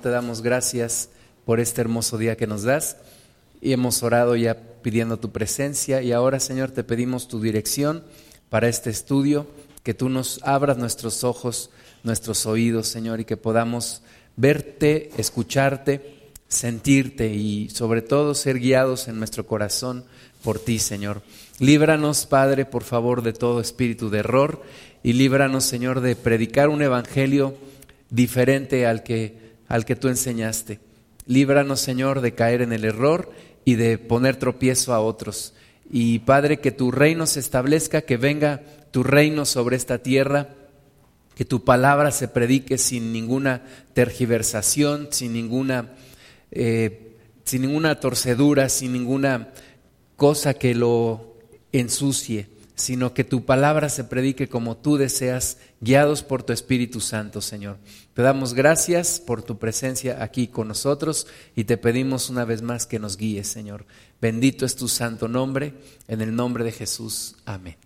Te damos gracias por este hermoso día que nos das y hemos orado ya pidiendo tu presencia y ahora Señor te pedimos tu dirección para este estudio, que tú nos abras nuestros ojos, nuestros oídos Señor y que podamos verte, escucharte, sentirte y sobre todo ser guiados en nuestro corazón por ti Señor. Líbranos Padre por favor de todo espíritu de error y líbranos Señor de predicar un evangelio diferente al que al que tú enseñaste. Líbranos, Señor, de caer en el error y de poner tropiezo a otros. Y Padre, que tu reino se establezca, que venga tu reino sobre esta tierra, que tu palabra se predique sin ninguna tergiversación, sin ninguna, eh, sin ninguna torcedura, sin ninguna cosa que lo ensucie sino que tu palabra se predique como tú deseas, guiados por tu Espíritu Santo, Señor. Te damos gracias por tu presencia aquí con nosotros y te pedimos una vez más que nos guíes, Señor. Bendito es tu santo nombre, en el nombre de Jesús. Amén.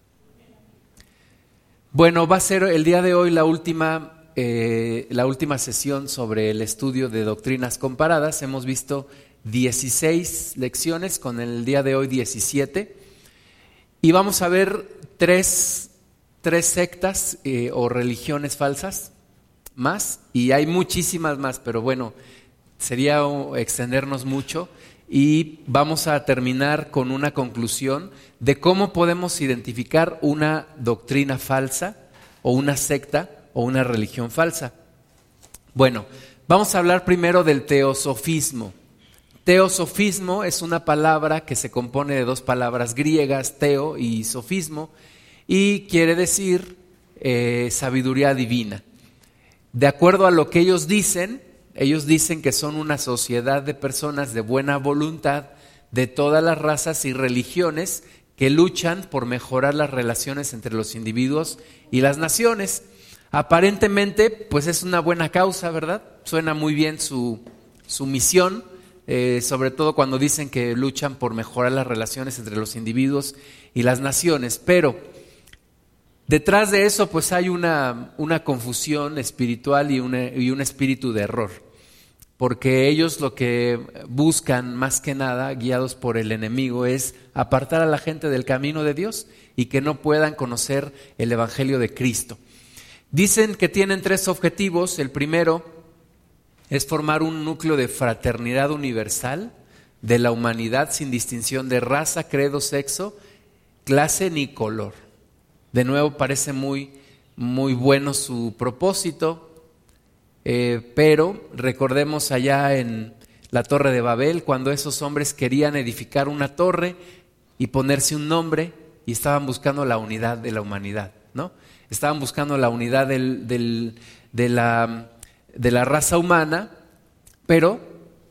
Bueno, va a ser el día de hoy la última, eh, la última sesión sobre el estudio de doctrinas comparadas. Hemos visto 16 lecciones, con el día de hoy 17. Y vamos a ver tres, tres sectas eh, o religiones falsas más, y hay muchísimas más, pero bueno, sería extendernos mucho y vamos a terminar con una conclusión de cómo podemos identificar una doctrina falsa o una secta o una religión falsa. Bueno, vamos a hablar primero del teosofismo. Teosofismo es una palabra que se compone de dos palabras griegas, teo y sofismo, y quiere decir eh, sabiduría divina. De acuerdo a lo que ellos dicen, ellos dicen que son una sociedad de personas de buena voluntad de todas las razas y religiones que luchan por mejorar las relaciones entre los individuos y las naciones. Aparentemente, pues es una buena causa, ¿verdad? Suena muy bien su, su misión, eh, sobre todo cuando dicen que luchan por mejorar las relaciones entre los individuos y las naciones, pero detrás de eso pues hay una, una confusión espiritual y, y un espíritu de error, porque ellos lo que buscan más que nada, guiados por el enemigo, es apartar a la gente del camino de Dios y que no puedan conocer el Evangelio de Cristo. Dicen que tienen tres objetivos. El primero es formar un núcleo de fraternidad universal de la humanidad sin distinción de raza, credo, sexo, clase ni color. De nuevo parece muy, muy bueno su propósito, eh, pero recordemos allá en la torre de Babel, cuando esos hombres querían edificar una torre y ponerse un nombre y estaban buscando la unidad de la humanidad, ¿no? Estaban buscando la unidad de la de la raza humana, pero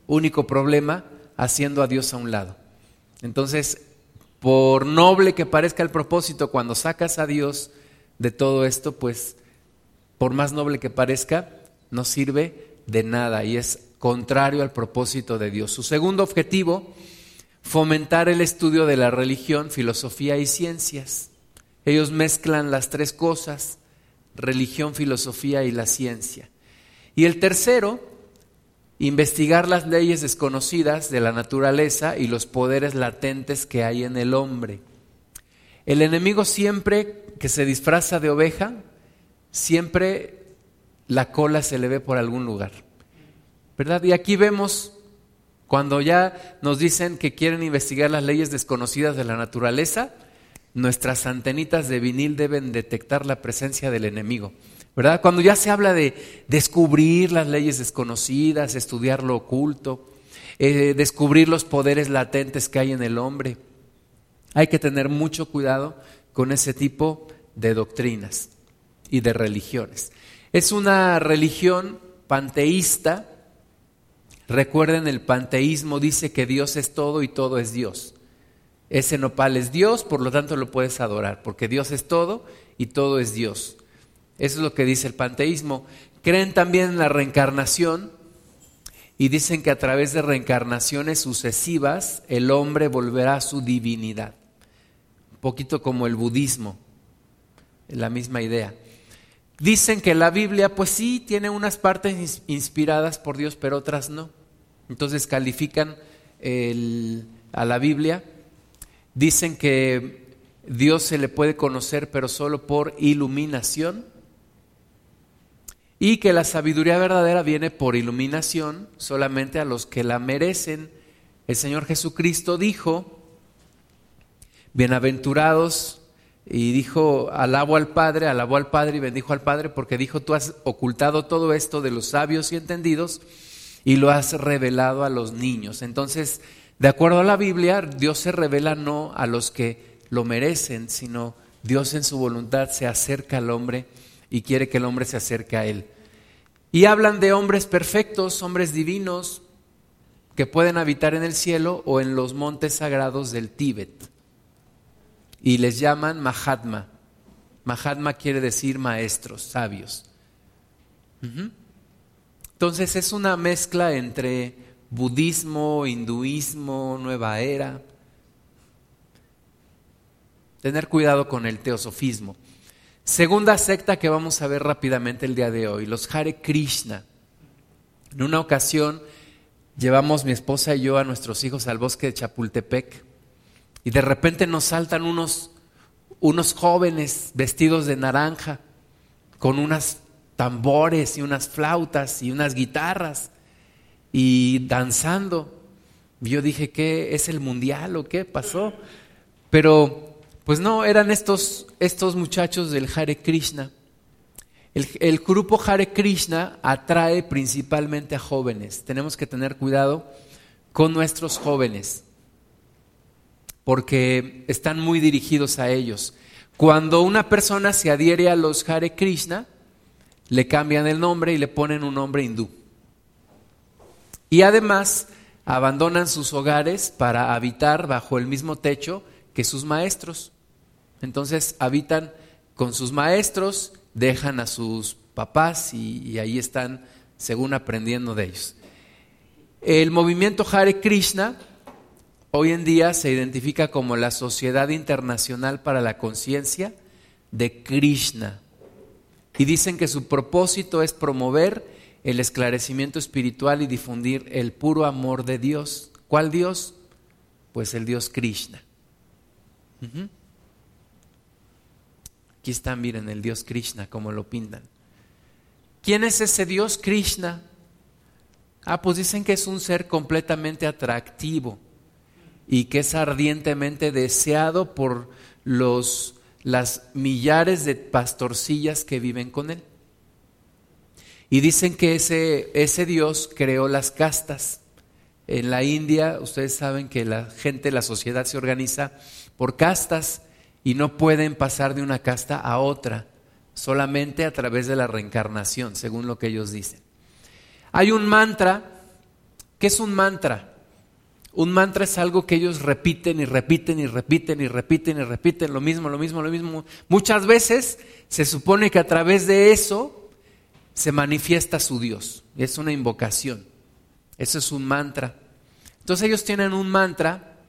único problema, haciendo a Dios a un lado. Entonces, por noble que parezca el propósito, cuando sacas a Dios de todo esto, pues por más noble que parezca, no sirve de nada y es contrario al propósito de Dios. Su segundo objetivo, fomentar el estudio de la religión, filosofía y ciencias. Ellos mezclan las tres cosas, religión, filosofía y la ciencia. Y el tercero, investigar las leyes desconocidas de la naturaleza y los poderes latentes que hay en el hombre. El enemigo siempre que se disfraza de oveja, siempre la cola se le ve por algún lugar. ¿Verdad? Y aquí vemos cuando ya nos dicen que quieren investigar las leyes desconocidas de la naturaleza, nuestras antenitas de vinil deben detectar la presencia del enemigo. ¿Verdad? Cuando ya se habla de descubrir las leyes desconocidas, estudiar lo oculto, eh, descubrir los poderes latentes que hay en el hombre, hay que tener mucho cuidado con ese tipo de doctrinas y de religiones. Es una religión panteísta. Recuerden, el panteísmo dice que Dios es todo y todo es Dios. Ese nopal es Dios, por lo tanto lo puedes adorar, porque Dios es todo y todo es Dios. Eso es lo que dice el panteísmo. Creen también en la reencarnación y dicen que a través de reencarnaciones sucesivas el hombre volverá a su divinidad. Un poquito como el budismo, la misma idea. Dicen que la Biblia, pues sí, tiene unas partes inspiradas por Dios, pero otras no. Entonces califican a la Biblia. Dicen que Dios se le puede conocer, pero solo por iluminación. Y que la sabiduría verdadera viene por iluminación solamente a los que la merecen. El Señor Jesucristo dijo, bienaventurados y dijo, alabo al Padre, alabó al Padre y bendijo al Padre porque dijo, tú has ocultado todo esto de los sabios y entendidos y lo has revelado a los niños. Entonces, de acuerdo a la Biblia, Dios se revela no a los que lo merecen, sino Dios en su voluntad se acerca al hombre y quiere que el hombre se acerque a él. Y hablan de hombres perfectos, hombres divinos, que pueden habitar en el cielo o en los montes sagrados del Tíbet y les llaman Mahatma. Mahatma quiere decir maestros, sabios. Entonces es una mezcla entre budismo, hinduismo, nueva era. Tener cuidado con el teosofismo. Segunda secta que vamos a ver rápidamente el día de hoy, los Hare Krishna. En una ocasión llevamos mi esposa y yo a nuestros hijos al bosque de Chapultepec y de repente nos saltan unos, unos jóvenes vestidos de naranja, con unas tambores y unas flautas y unas guitarras y danzando. Yo dije, ¿qué es el mundial o qué pasó? Pero pues no, eran estos, estos muchachos del Hare Krishna. El, el, grupo Hare Krishna atrae principalmente a jóvenes. Tenemos que tener cuidado con nuestros jóvenes porque están muy dirigidos a ellos. Cuando una persona se adhiere a los Hare Krishna, le cambian el nombre y le ponen un nombre hindú. Y además abandonan sus hogares para habitar bajo el mismo techo que sus maestros. Entonces habitan con sus maestros, dejan a sus papás y, ahí están según aprendiendo de ellos. El movimiento Hare Krishna hoy en día se identifica como la Sociedad Internacional para la Conciencia de Krishna. Y dicen que su propósito es promover el esclarecimiento espiritual y difundir el puro amor de Dios. ¿Cuál Dios? Pues el Dios Krishna. Aquí está, miren, el Dios Krishna, como lo pintan. ¿Quién es ese Dios Krishna? Ah, pues dicen que es un ser completamente atractivo y que es ardientemente deseado por los, las millares de pastorcillas que viven con él. Y dicen que ese, ese Dios creó las castas. En la India, ustedes saben que la gente, la sociedad se organiza por castas y no pueden pasar de una casta a otra, solamente a través de la reencarnación, según lo que ellos dicen. Hay un mantra, ¿qué es un mantra? Un mantra es algo que ellos repiten y repiten y repiten y repiten y repiten lo mismo, lo mismo, lo mismo. Muchas veces se supone que a través de eso se manifiesta su Dios. Es una invocación. Eso es un mantra. Entonces ellos tienen un mantra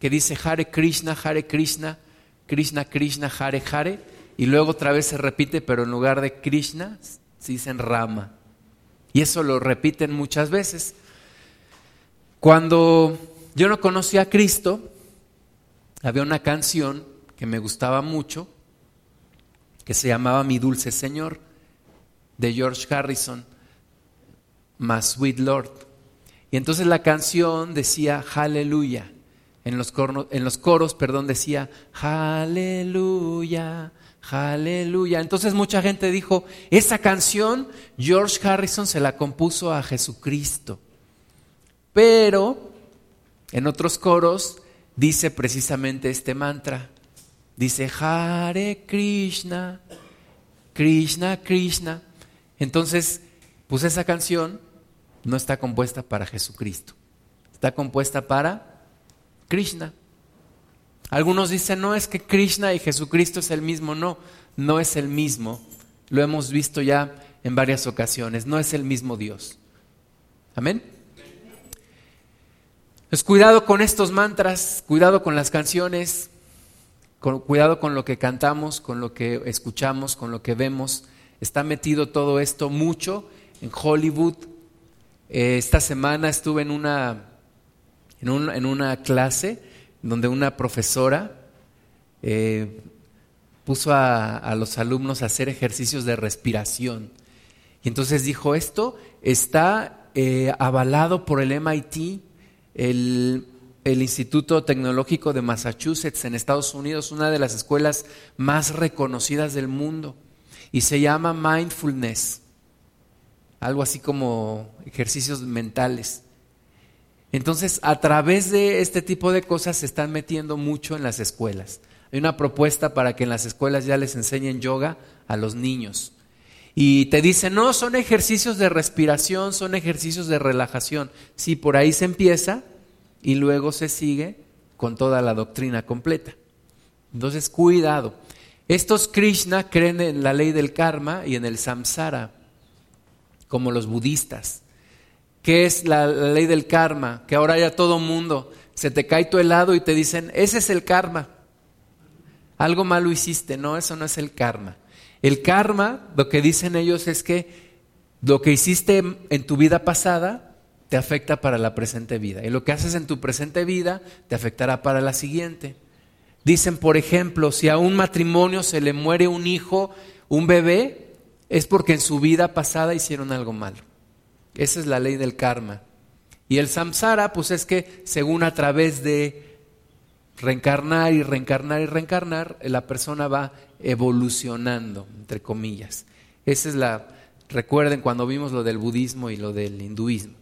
que dice Hare Krishna, Hare Krishna, Krishna Krishna, Hare Hare, y luego otra vez se repite, pero en lugar de Krishna, se dicen Rama. Y eso lo repiten muchas veces. Cuando yo no conocía a Cristo, había una canción que me gustaba mucho, que se llamaba Mi Dulce Señor, de George Harrison, My Sweet Lord. Y entonces la canción decía, aleluya. En los, en los coros, perdón, decía, aleluya, aleluya. Entonces mucha gente dijo, esa canción George Harrison se la compuso a Jesucristo. Pero en otros coros dice precisamente este mantra. Dice Hare Krishna, Krishna, Krishna. Entonces, pues esa canción no está compuesta para Jesucristo. Está compuesta para Krishna. Algunos dicen, no es que Krishna y Jesucristo es el mismo. No, no es el mismo. Lo hemos visto ya en varias ocasiones. No es el mismo Dios. Amén. Cuidado con estos mantras, cuidado con las canciones, cuidado con lo que cantamos, con lo que escuchamos, con lo que vemos. Está metido todo esto mucho en Hollywood. Eh, esta semana estuve en una, en, una clase donde una profesora eh, puso a, los alumnos a hacer ejercicios de respiración. Y entonces dijo, esto está eh, avalado por el MIT, el, el Instituto Tecnológico de Massachusetts en Estados Unidos, una de las escuelas más reconocidas del mundo, y se llama mindfulness, algo así como ejercicios mentales. Entonces, a través de este tipo de cosas se están metiendo mucho en las escuelas. Hay una propuesta para que en las escuelas ya les enseñen yoga a los niños. Y te dicen, no, son ejercicios de respiración, son ejercicios de relajación. Sí, por ahí se empieza y luego se sigue con toda la doctrina completa. Entonces, cuidado. Estos Krishna creen en la ley del karma y en el samsara, como los budistas. ¿Qué es la, la ley del karma? Que ahora ya todo mundo se te cae tu helado y te dicen, ese es el karma algo malo hiciste. No, eso no es el karma. El karma, lo que dicen ellos es que lo que hiciste en tu vida pasada te afecta para la presente vida. Y lo que haces en tu presente vida te afectará para la siguiente. Dicen, por ejemplo, si a un matrimonio se le muere un hijo, un bebé, es porque en su vida pasada hicieron algo malo. Esa es la ley del karma. Y el samsara, pues es que según a través de reencarnar y reencarnar y reencarnar, la persona va evolucionando, entre comillas. Esa es la, recuerden cuando vimos lo del budismo y lo del hinduismo.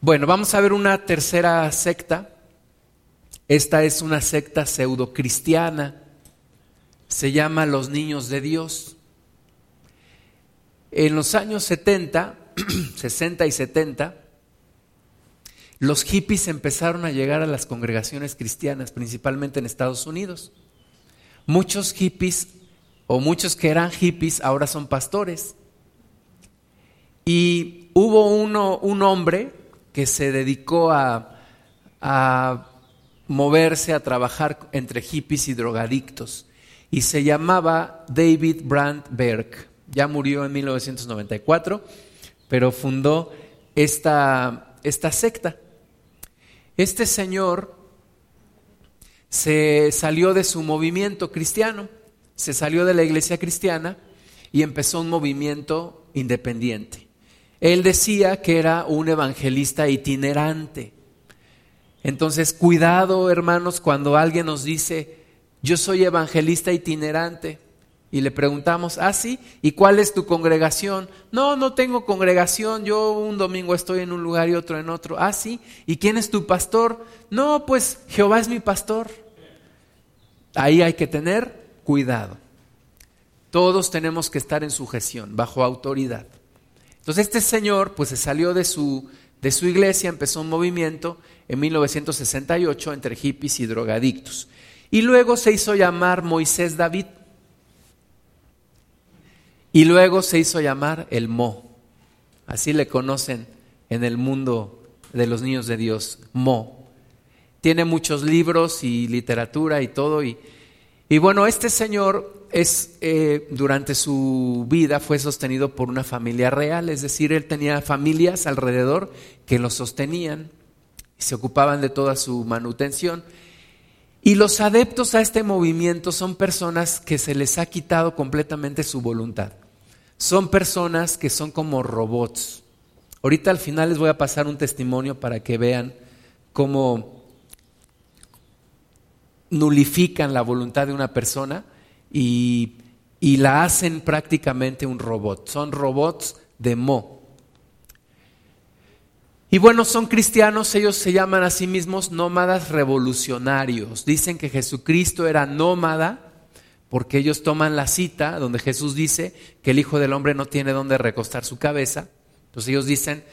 Bueno, vamos a ver una tercera secta. Esta es una secta pseudo-cristiana. Se llama Los Niños de Dios. En los años 70, 60 y 70, los hippies empezaron a llegar a las congregaciones cristianas, principalmente en Estados Unidos. Muchos hippies o muchos que eran hippies ahora son pastores. Y hubo uno, un hombre que se dedicó a, a moverse, a trabajar entre hippies y drogadictos. Y se llamaba David Brandberg. Ya murió en 1994, pero fundó esta, esta secta. Este señor se salió de su movimiento cristiano, se salió de la iglesia cristiana y empezó un movimiento independiente. Él decía que era un evangelista itinerante. Entonces, cuidado, hermanos, cuando alguien nos dice, yo soy evangelista itinerante. Y le preguntamos, ah, sí, ¿y cuál es tu congregación? No, no tengo congregación, yo un domingo estoy en un lugar y otro en otro. Ah, sí, ¿y quién es tu pastor? No, pues Jehová es mi pastor. Ahí hay que tener cuidado. Todos tenemos que estar en sujeción, bajo autoridad. Entonces este señor pues se salió de su, de su iglesia, empezó un movimiento en 1968 entre hippies y drogadictos. Y luego se hizo llamar Moisés David. Y luego se hizo llamar el Mo. Así le conocen en el mundo de los niños de Dios, Mo. Tiene muchos libros y literatura y todo. Y, y bueno, este señor es, eh, durante su vida fue sostenido por una familia real, es decir, él tenía familias alrededor que lo sostenían y se ocupaban de toda su manutención. Y los adeptos a este movimiento son personas que se les ha quitado completamente su voluntad. Son personas que son como robots. Ahorita al final les voy a pasar un testimonio para que vean cómo nulifican la voluntad de una persona y, y la hacen prácticamente un robot. Son robots de Mo. Y bueno, son cristianos, ellos se llaman a sí mismos nómadas revolucionarios. Dicen que Jesucristo era nómada porque ellos toman la cita donde Jesús dice que el Hijo del Hombre no tiene donde recostar su cabeza. Entonces ellos dicen,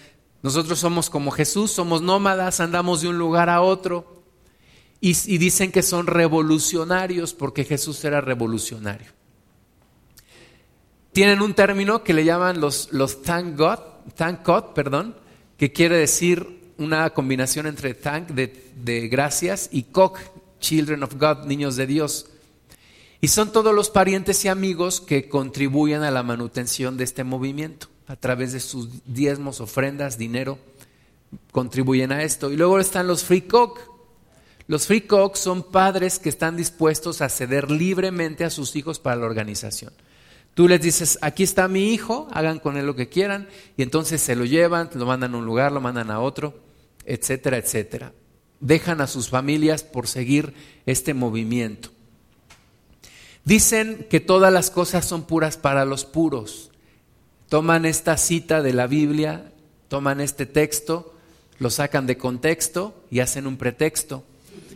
nosotros somos como Jesús, somos nómadas, andamos de un lugar a otro. Y, dicen que son revolucionarios porque Jesús era revolucionario. Tienen un término que le llaman los, los thank God, thank God, perdón, que quiere decir una combinación entre thank de, gracias y kok, children of God, niños de Dios. Y son todos los parientes y amigos que contribuyen a la manutención de este movimiento a través de sus diezmos, ofrendas, dinero, contribuyen a esto. Y luego están los free cock. Los free cock son padres que están dispuestos a ceder libremente a sus hijos para la organización. Tú les dices, aquí está mi hijo, hagan con él lo que quieran, y entonces se lo llevan, lo mandan a un lugar, lo mandan a otro, etcétera, etcétera. Dejan a sus familias por seguir este movimiento. Dicen que todas las cosas son puras para los puros. Toman esta cita de la Biblia, toman este texto, lo sacan de contexto y hacen un pretexto.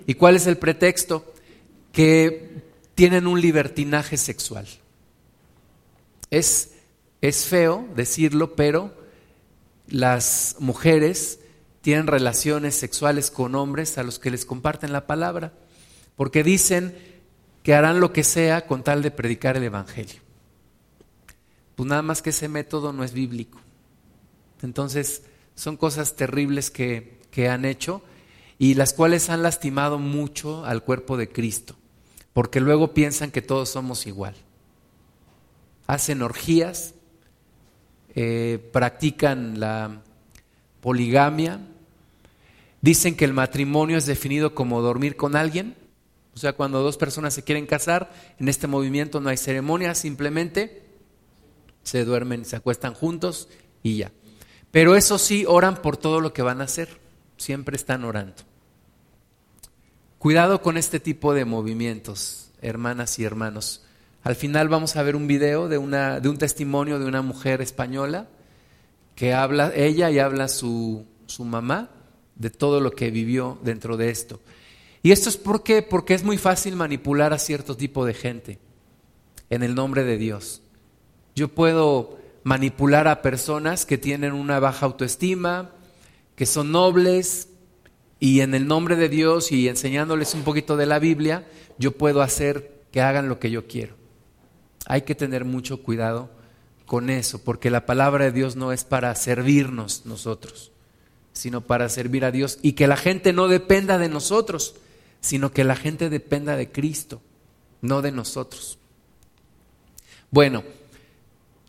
¿Y cuál es el pretexto? Que tienen un libertinaje sexual. Es, es feo decirlo, pero las mujeres tienen relaciones sexuales con hombres a los que les comparten la palabra, porque dicen que harán lo que sea con tal de predicar el Evangelio. Pues nada más que ese método no es bíblico. Entonces, son cosas terribles que, que han hecho y las cuales han lastimado mucho al cuerpo de Cristo, porque luego piensan que todos somos igual. Hacen orgías, eh, practican la poligamia, dicen que el matrimonio es definido como dormir con alguien o sea, cuando dos personas se quieren casar, en este movimiento no hay ceremonia, simplemente se duermen, se acuestan juntos y ya. Pero eso sí, oran por todo lo que van a hacer. Siempre están orando. Cuidado con este tipo de movimientos, hermanas y hermanos. Al final vamos a ver un video de, una, de un testimonio de una mujer española que habla ella y habla su, su mamá de todo lo que vivió dentro de esto. Y esto es porque, porque es muy fácil manipular a cierto tipo de gente en el nombre de Dios. Yo puedo manipular a personas que tienen una baja autoestima, que son nobles, y en el nombre de Dios y enseñándoles un poquito de la Biblia, yo puedo hacer que hagan lo que yo quiero. Hay que tener mucho cuidado con eso, porque la palabra de Dios no es para servirnos nosotros, sino para servir a Dios y que la gente no dependa de nosotros sino que la gente dependa de Cristo, no de nosotros. Bueno,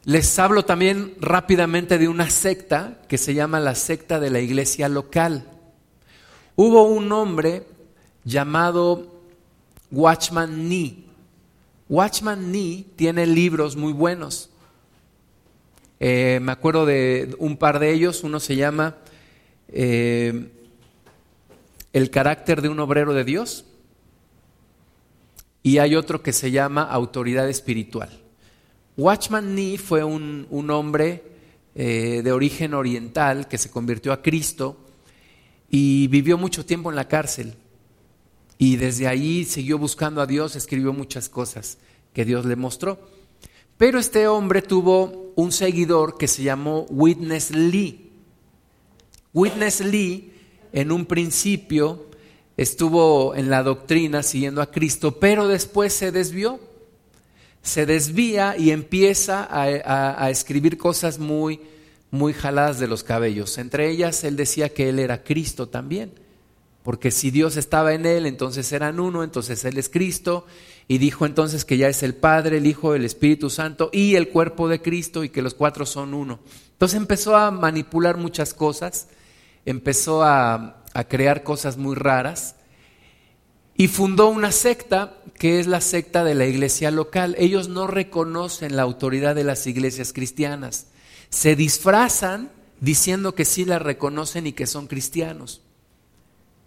les hablo también rápidamente de una secta que se llama la secta de la iglesia local. Hubo un hombre llamado Watchman Nee. Watchman Nee tiene libros muy buenos. Eh, me acuerdo de un par de ellos, uno se llama eh, el carácter de un obrero de Dios y hay otro que se llama autoridad espiritual. Watchman Nee fue un, hombre eh, de origen oriental que se convirtió a Cristo y vivió mucho tiempo en la cárcel. Y desde ahí siguió buscando a Dios, escribió muchas cosas que Dios le mostró. Pero este hombre tuvo un seguidor que se llamó Witness Lee. Witness Lee en un principio estuvo en la doctrina siguiendo a Cristo, pero después se desvió. Se desvía y empieza a, escribir cosas muy, muy jaladas de los cabellos. Entre ellas, él decía que él era Cristo también. Porque si Dios estaba en él, entonces eran uno, entonces él es Cristo. Y dijo entonces que ya es el Padre, el Hijo, el Espíritu Santo y el cuerpo de Cristo y que los cuatro son uno. Entonces empezó a manipular muchas cosas empezó a, crear cosas muy raras y fundó una secta que es la secta de la iglesia local. Ellos no reconocen la autoridad de las iglesias cristianas. Se disfrazan diciendo que sí la reconocen y que son cristianos.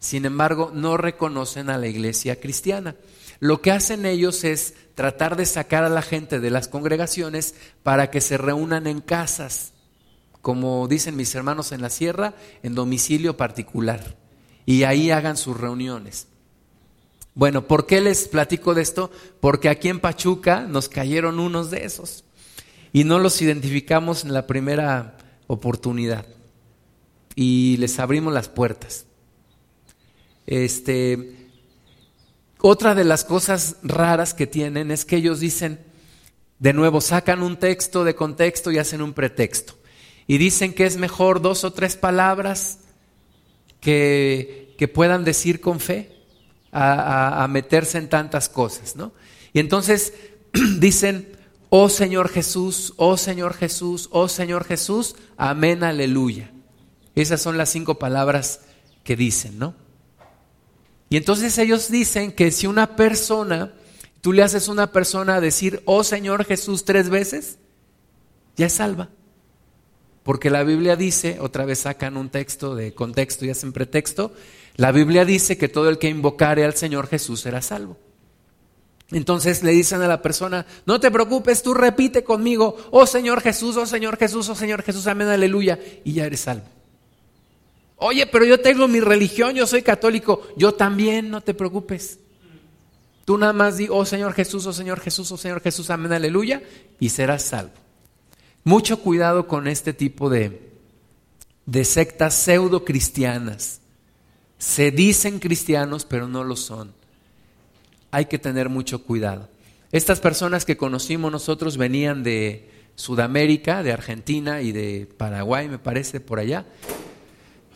Sin embargo, no reconocen a la iglesia cristiana. Lo que hacen ellos es tratar de sacar a la gente de las congregaciones para que se reúnan en casas como dicen mis hermanos en la sierra, en domicilio particular. Y ahí hagan sus reuniones. Bueno, ¿por qué les platico de esto? Porque aquí en Pachuca nos cayeron unos de esos y no los identificamos en la primera oportunidad y les abrimos las puertas. Este, otra de las cosas raras que tienen es que ellos dicen, de nuevo, sacan un texto de contexto y hacen un pretexto y dicen que es mejor dos o tres palabras que, que puedan decir con fe a, meterse en tantas cosas, ¿no? Y entonces dicen, oh Señor Jesús, oh Señor Jesús, oh Señor Jesús, amén, aleluya. Esas son las cinco palabras que dicen, ¿no? Y entonces ellos dicen que si una persona, tú le haces a una persona decir, oh Señor Jesús tres veces, ya es salva. Porque la Biblia dice, otra vez sacan un texto de contexto y hacen pretexto, la Biblia dice que todo el que invocare al Señor Jesús será salvo. Entonces le dicen a la persona, no te preocupes, tú repite conmigo, oh Señor Jesús, oh Señor Jesús, oh Señor Jesús, amén, aleluya, y ya eres salvo. Oye, pero yo tengo mi religión, yo soy católico, yo también, no te preocupes. Tú nada más di, oh Señor Jesús, oh Señor Jesús, oh Señor Jesús, amén, aleluya, y serás salvo. Mucho cuidado con este tipo de, de sectas pseudo cristianas. Se dicen cristianos, pero no lo son. Hay que tener mucho cuidado. Estas personas que conocimos nosotros venían de Sudamérica, de Argentina y de Paraguay, me parece, por allá,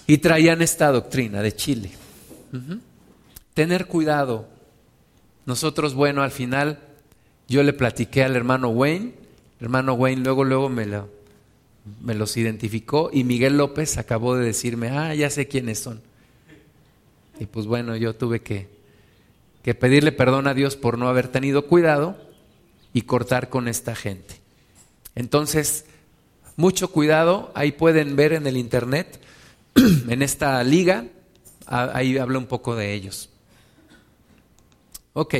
y traían esta doctrina de Chile. Tener cuidado. Nosotros, bueno, al final yo le platiqué al hermano Wayne hermano Wayne luego, luego me, lo, me los identificó y Miguel López acabó de decirme, ah, ya sé quiénes son. Y pues bueno, yo tuve que, que pedirle perdón a Dios por no haber tenido cuidado y cortar con esta gente. Entonces, mucho cuidado, ahí pueden ver en el internet, en esta liga, ahí habla un poco de ellos. Ok.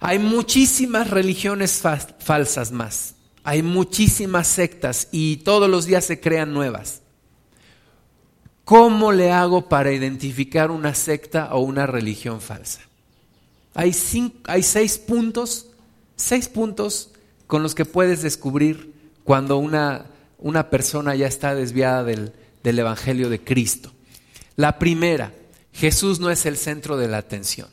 Hay muchísimas religiones falsas más. Hay muchísimas sectas y todos los días se crean nuevas. ¿Cómo le hago para identificar una secta o una religión falsa? Hay, hay seis puntos, seis puntos con los que puedes descubrir cuando una, una persona ya está desviada del, del Evangelio de Cristo. La primera, Jesús no es el centro de la atención.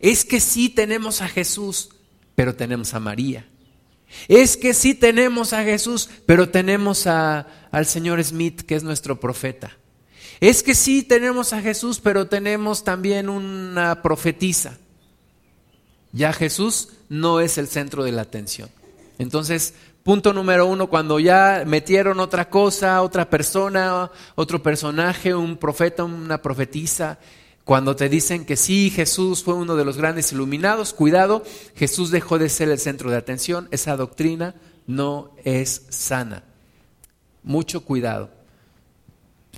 Es que sí tenemos a Jesús, pero tenemos a María. Es que sí tenemos a Jesús, pero tenemos a, al señor Smith, que es nuestro profeta. Es que sí tenemos a Jesús, pero tenemos también una profetisa. Ya Jesús no es el centro de la atención. Entonces, punto número uno, cuando ya metieron otra cosa, otra persona, otro personaje, un profeta, una profetisa, cuando te dicen que sí, Jesús fue uno de los grandes iluminados, cuidado, Jesús dejó de ser el centro de atención, esa doctrina no es sana. Mucho cuidado.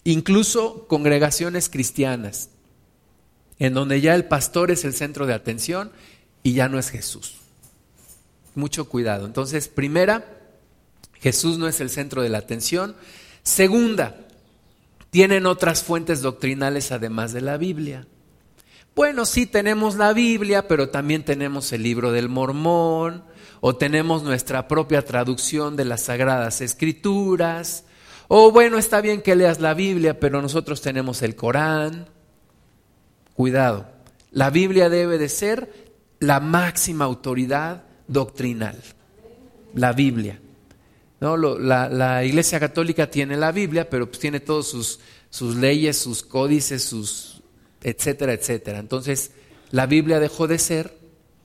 Incluso congregaciones cristianas, en donde ya el pastor es el centro de atención y ya no es Jesús. Mucho cuidado. Entonces, primera, Jesús no es el centro de la atención. Segunda, tienen otras fuentes doctrinales además de la Biblia. Bueno, sí tenemos la Biblia, pero también tenemos el libro del Mormón, o tenemos nuestra propia traducción de las Sagradas Escrituras, o bueno, está bien que leas la Biblia, pero nosotros tenemos el Corán. Cuidado, la Biblia debe de ser la máxima autoridad doctrinal, la Biblia. ¿No? la, Iglesia Católica tiene la Biblia, pero pues tiene todos sus, leyes, sus códices, etcétera, etcétera. Entonces, la Biblia dejó de ser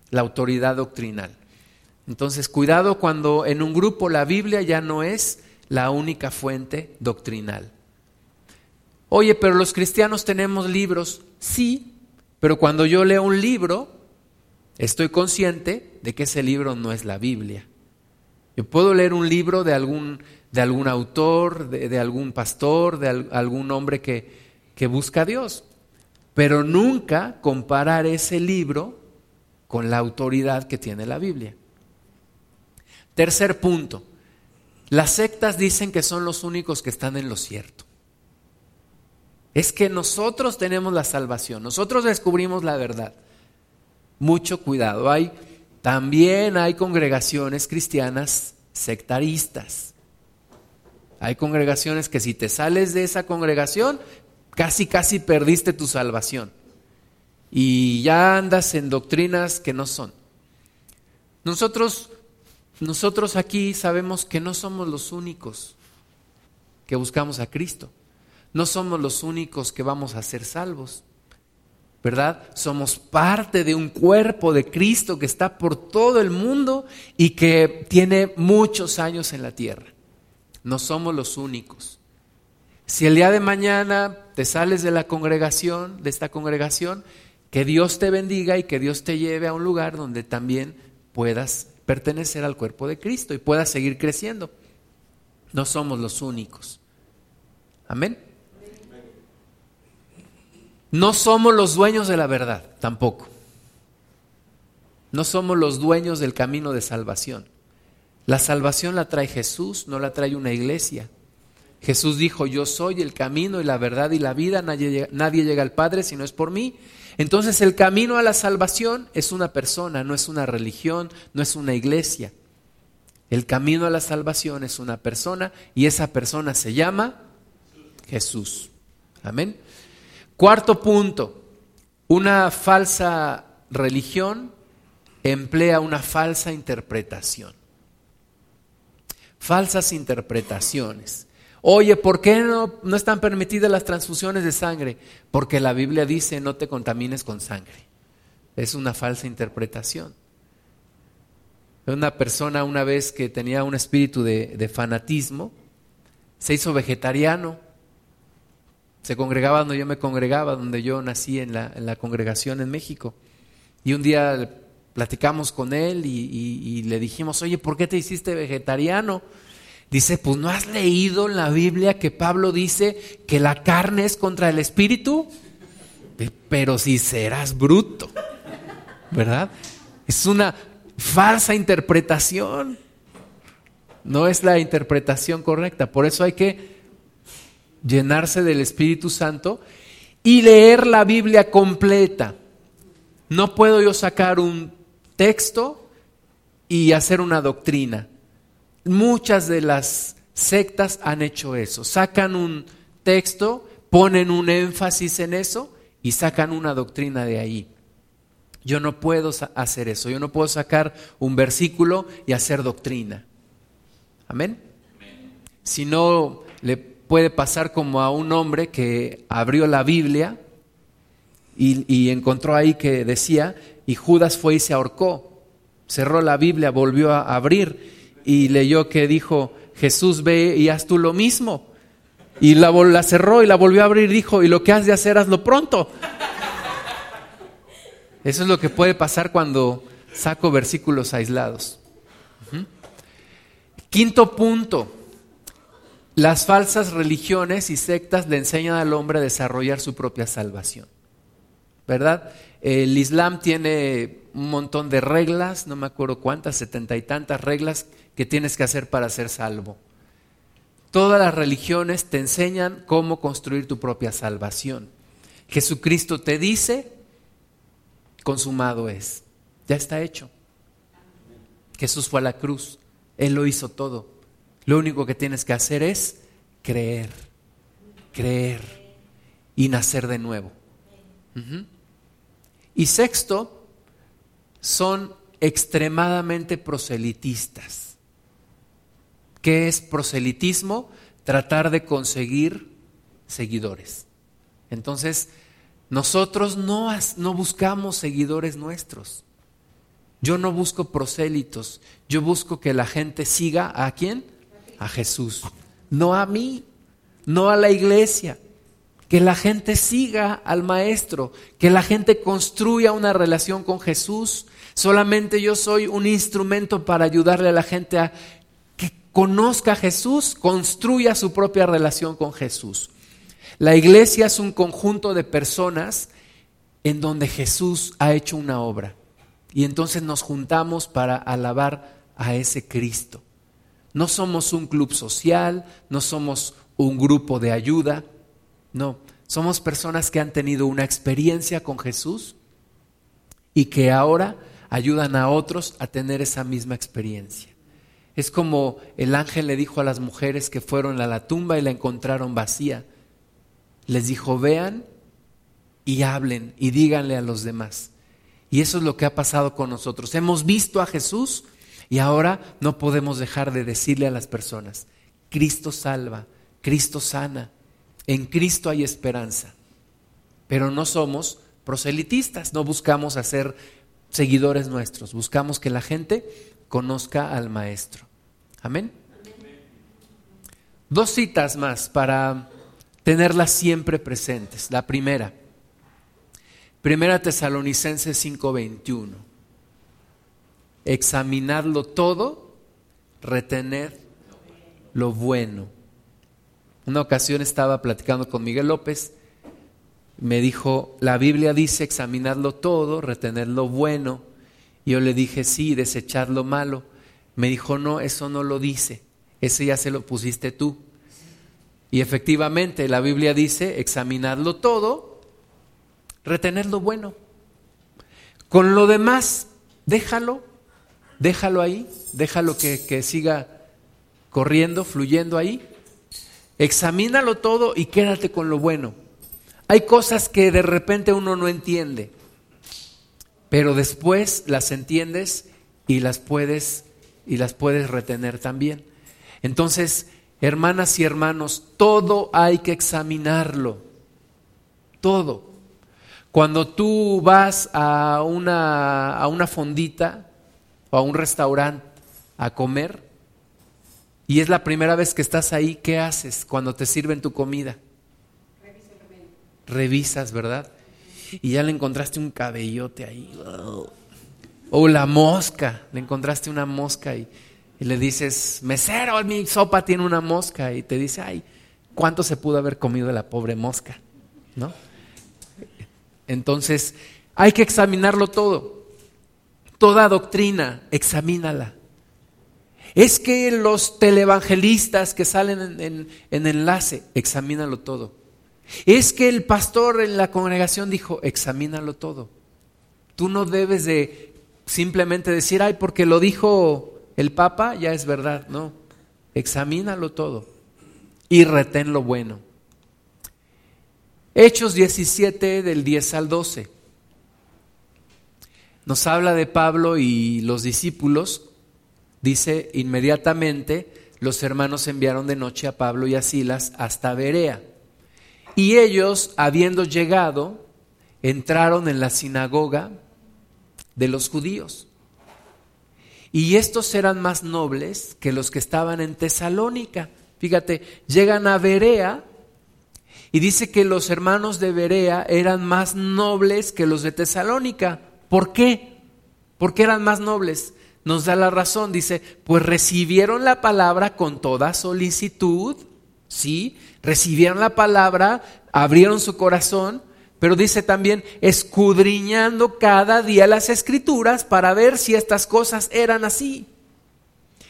la autoridad doctrinal. Entonces, cuidado cuando en un grupo la Biblia ya no es la única fuente doctrinal. Oye, pero los cristianos tenemos libros. Sí, pero cuando yo leo un libro, estoy consciente de que ese libro no es la Biblia. Puedo leer un libro de algún, de algún autor, de, algún pastor, de algún hombre que, que busca a Dios, pero nunca comparar ese libro con la autoridad que tiene la Biblia. Tercer punto, las sectas dicen que son los únicos que están en lo cierto. Es que nosotros tenemos la salvación, nosotros descubrimos la verdad. Mucho cuidado, hay también hay congregaciones cristianas sectaristas. Hay congregaciones que si te sales de esa congregación, casi, casi perdiste tu salvación. Y ya andas en doctrinas que no son. Nosotros, nosotros aquí sabemos que no somos los únicos que buscamos a Cristo. No somos los únicos que vamos a ser salvos. ¿Verdad? Somos parte de un cuerpo de Cristo que está por todo el mundo y que tiene muchos años en la tierra. No somos los únicos. Si el día de mañana te sales de la congregación, de esta congregación, que Dios te bendiga y que Dios te lleve a un lugar donde también puedas pertenecer al cuerpo de Cristo y puedas seguir creciendo. No somos los únicos. Amén. No somos los dueños de la verdad, tampoco. No somos los dueños del camino de salvación. La salvación la trae Jesús, no la trae una iglesia. Jesús dijo, yo soy el camino y la verdad y la vida, nadie, nadie llega al Padre si no es por mí. Entonces el camino a la salvación es una persona, no es una religión, no es una iglesia. El camino a la salvación es una persona y esa persona se llama Jesús. Amén. Cuarto punto, una falsa religión emplea una falsa interpretación. Falsas interpretaciones. Oye, ¿por qué no, no están permitidas las transfusiones de sangre? Porque la Biblia dice no te contamines con sangre. Es una falsa interpretación. Una persona una vez que tenía un espíritu de, de fanatismo, se hizo vegetariano se congregaba donde yo me congregaba, donde yo nací en la, congregación en México. Y un día platicamos con él y, le dijimos, oye, ¿por qué te hiciste vegetariano? Dice, pues no has leído en la Biblia que Pablo dice que la carne es contra el espíritu, pero si serás bruto, ¿verdad? Es una falsa interpretación, no es la interpretación correcta, por eso hay que llenarse del Espíritu Santo y leer la Biblia completa. No puedo yo sacar un texto y hacer una doctrina. Muchas de las sectas han hecho eso. Sacan un texto, ponen un énfasis en eso y sacan una doctrina de ahí. Yo no puedo hacer eso. Yo no puedo sacar un versículo y hacer doctrina. Amén. Si no le puede pasar como a un hombre que abrió la Biblia y, encontró ahí que decía, y Judas fue y se ahorcó. Cerró la Biblia, volvió a abrir y leyó que dijo, Jesús ve y haz tú lo mismo. Y la, la cerró y la volvió a abrir y dijo, y lo que has de hacer, hazlo pronto. Eso es lo que puede pasar cuando saco versículos aislados. Quinto punto, las falsas religiones y sectas le enseñan al hombre a desarrollar su propia salvación. ¿Verdad? El Islam tiene un montón de reglas, no me acuerdo cuántas, setenta y tantas reglas que tienes que hacer para ser salvo. Todas las religiones te enseñan cómo construir tu propia salvación. Jesucristo te dice, consumado es, ya está hecho. Jesús fue a la cruz, Él lo hizo todo. Lo único que tienes que hacer es creer, creer y nacer de nuevo. Y sexto, son extremadamente proselitistas. ¿Qué es proselitismo? Tratar de conseguir seguidores. Entonces, nosotros no, no buscamos seguidores nuestros. Yo no busco prosélitos, yo busco que la gente siga a quién? A Jesús, no a mí, no a la iglesia. Que la gente siga al Maestro, que la gente construya una relación con Jesús. Solamente yo soy un instrumento para ayudarle a la gente a que conozca a Jesús, construya su propia relación con Jesús. La iglesia es un conjunto de personas en donde Jesús ha hecho una obra. Y entonces nos juntamos para alabar a ese Cristo. No somos un club social, no somos un grupo de ayuda, no, somos personas que han tenido una experiencia con Jesús y que ahora ayudan a otros a tener esa misma experiencia. Es como el ángel le dijo a las mujeres que fueron a la tumba y la encontraron vacía. Les dijo, vean y hablen y díganle a los demás. Y eso es lo que ha pasado con nosotros. Hemos visto a Jesús, y ahora no podemos dejar de decirle a las personas, Cristo salva, Cristo sana, en Cristo hay esperanza. Pero no somos proselitistas, no buscamos hacer seguidores nuestros, buscamos que la gente conozca al Maestro. Amén. Dos citas más para tenerlas siempre presentes. La primera, Primera Tesalonicenses 5:21. Examinadlo todo, retened lo bueno. Una ocasión estaba platicando con Miguel López, me dijo, la Biblia dice examinadlo todo, retener lo bueno. Yo le dije, sí, desechar lo malo. Me dijo, no, eso no lo dice, ese ya se lo pusiste tú. Y efectivamente la Biblia dice, examinadlo todo, retener lo bueno. Con lo demás, déjalo, déjalo ahí, déjalo que, que siga corriendo, fluyendo ahí. Examínalo todo y quédate con lo bueno. Hay cosas que de repente uno no entiende, pero después las entiendes y las puedes y las puedes retener también. Entonces, hermanas y hermanos, todo hay que examinarlo. Todo. Cuando tú vas a una, a una fondita o a un restaurante a comer y es la primera vez que estás ahí, ¿qué haces cuando te sirven tu comida? Revisas, ¿verdad? Y ya le encontraste un cabellote ahí. O la mosca, le encontraste una mosca y, le dices, mesero, mi sopa tiene una mosca. Y te dice, ay, ¿cuánto se pudo haber comido de la pobre mosca? ¿No? Entonces, hay que examinarlo todo. Toda doctrina, examínala. Es que los televangelistas que salen en, en enlace, examínalo todo. Es que el pastor en la congregación dijo, examínalo todo. Tú no debes de simplemente decir, ay, porque lo dijo el Papa, ya es verdad. No, examínalo todo y retén lo bueno. Hechos 17 del 10 al 12. Nos habla de Pablo y los discípulos. Dice, inmediatamente los hermanos enviaron de noche a Pablo y a Silas hasta Berea. Y ellos, habiendo llegado, entraron en la sinagoga de los judíos. Y estos eran más nobles que los que estaban en Tesalónica. Fíjate, llegan a Berea y dice que los hermanos de Berea eran más nobles que los de Tesalónica. ¿Por qué? ¿Por qué eran más nobles? Nos da la razón, dice, pues recibieron la palabra con toda solicitud, ¿sí? Recibieron la palabra, abrieron su corazón pero dice también, escudriñando cada día las escrituras para ver si estas cosas eran así.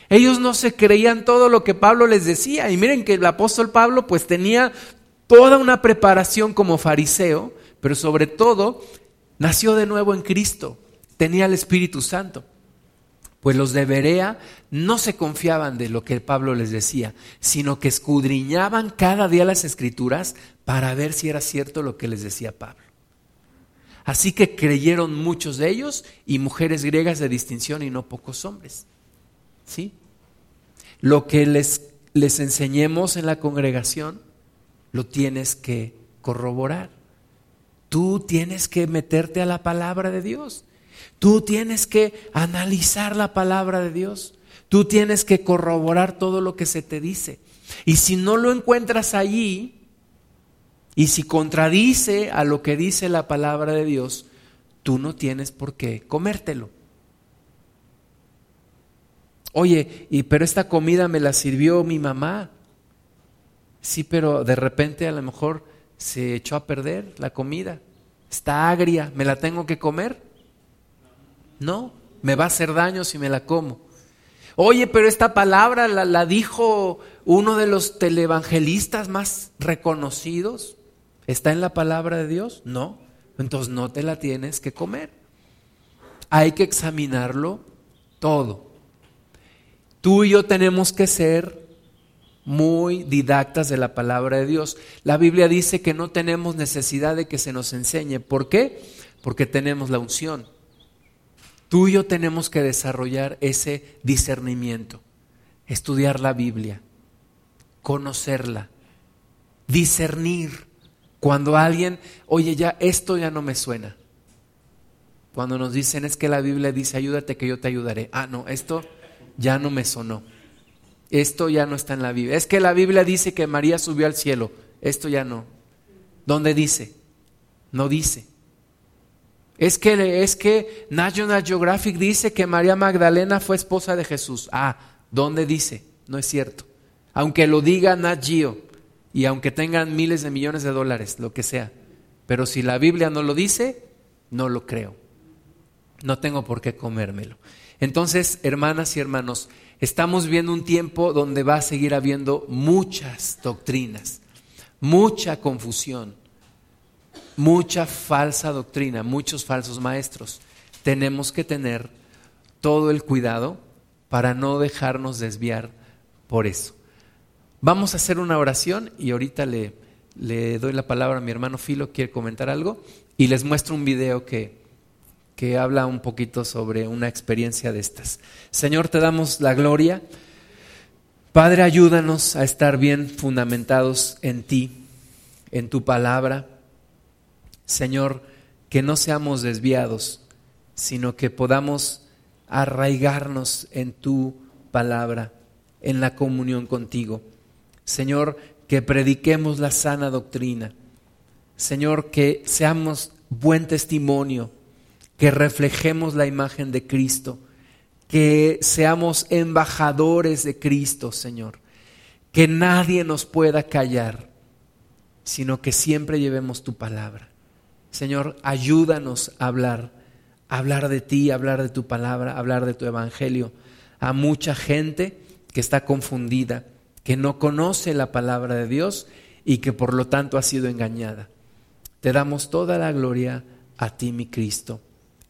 Ellos no se creían todo lo que Pablo les decía. Y miren que el apóstol Pablo pues tenía toda una preparación como fariseo, pero sobre todo nació de nuevo en Cristo, tenía el Espíritu Santo. Pues los de Berea no se confiaban de lo que Pablo les decía, sino que escudriñaban cada día las escrituras para ver si era cierto lo que les decía Pablo. Así que creyeron muchos de ellos y mujeres griegas de distinción y no pocos hombres. ¿Sí? Lo que les, les enseñemos en la congregación lo tienes que corroborar. Tú tienes que meterte a la palabra de Dios. Tú tienes que analizar la palabra de Dios. Tú tienes que corroborar todo lo que se te dice. Y si no lo encuentras allí, y si contradice a lo que dice la palabra de Dios, tú no tienes por qué comértelo. Oye, y pero esta comida me la sirvió mi mamá. Sí, pero de repente a lo mejor se echó a perder la comida. Está agria, ¿me la tengo que comer? No, me va a hacer daño si me la como. Oye, pero esta palabra la, dijo uno de los televangelistas más reconocidos. ¿Está en la palabra de Dios? No. Entonces no te la tienes que comer. Hay que examinarlo todo. Tú y yo tenemos que ser muy didactas de la palabra de Dios. La Biblia dice que no tenemos necesidad de que se nos enseñe. ¿Por qué? Porque tenemos la unción. Tú y yo tenemos que desarrollar ese discernimiento, estudiar la Biblia, conocerla, discernir Cuando alguien, oye, ya esto ya no me suena. Cuando nos dicen es que la Biblia dice, ayúdate que yo te ayudaré. Ah, no, esto ya no me sonó. Esto ya no está en la Biblia. Es que la Biblia dice que María subió al cielo. Esto ya no. ¿Dónde dice? No dice. Es que, es que National Geographic dice que María Magdalena fue esposa de Jesús. Ah, ¿dónde dice? No es cierto. Aunque lo diga Nat Geo y aunque tengan miles de millones de dólares, lo que sea. Pero si la Biblia no lo dice, no lo creo. No tengo por qué comérmelo. Entonces, hermanas y hermanos, estamos viendo un tiempo donde va a seguir habiendo muchas doctrinas, mucha confusión, mucha falsa doctrina, muchos falsos maestros. Tenemos que tener todo el cuidado para no dejarnos desviar por eso. Vamos a hacer una oración y ahorita le, le doy la palabra a mi hermano Filo, quiere comentar algo, y les muestro un video que, que habla un poquito sobre una experiencia de estas. Señor, te damos la gloria. Padre, ayúdanos a estar bien fundamentados en ti, en tu palabra. Señor, que no seamos desviados, sino que podamos arraigarnos en tu palabra, en la comunión contigo. Señor, que prediquemos la sana doctrina. Señor, que seamos buen testimonio que reflejemos la imagen de Cristo, que seamos embajadores de Cristo, Señor, que nadie nos pueda callar, sino que siempre llevemos tu palabra. Señor, ayúdanos a hablar, a hablar de ti, a hablar de tu palabra, a hablar de tu evangelio a mucha gente que está confundida, que no conoce la palabra de Dios y que por lo tanto ha sido engañada. Te damos toda la gloria a ti, mi Cristo